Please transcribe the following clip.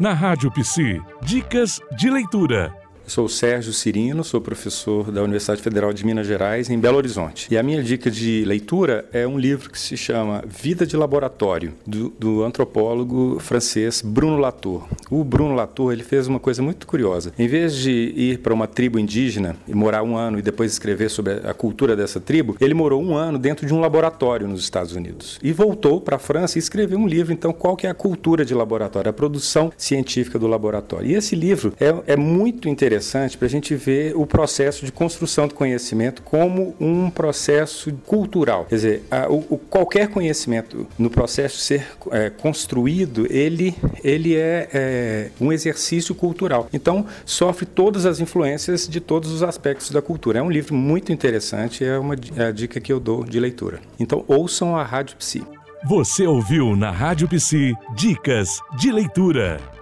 Na Rádio Psi, dicas de leitura. Sou o Sérgio Cirino, sou professor da Universidade Federal de Minas Gerais, em Belo Horizonte. E a minha dica de leitura é um livro que se chama Vida de Laboratório, do, do antropólogo francês Bruno Latour. O Bruno Latour ele fez uma coisa muito curiosa. Em vez de ir para uma tribo indígena e morar um ano e depois escrever sobre a cultura dessa tribo, ele morou um ano dentro de um laboratório nos Estados Unidos. E voltou para a França e escreveu um livro, então, qual que é a cultura de laboratório, a produção científica do laboratório. E esse livro é, é muito interessante interessante para a gente ver o processo de construção do conhecimento como um processo cultural. Quer dizer, a, o, o, qualquer conhecimento no processo de ser é, construído, ele, ele é, é um exercício cultural. Então, sofre todas as influências de todos os aspectos da cultura. É um livro muito interessante, é uma é a dica que eu dou de leitura. Então, ouçam a Rádio Psi. Você ouviu na Rádio Psi Dicas de Leitura.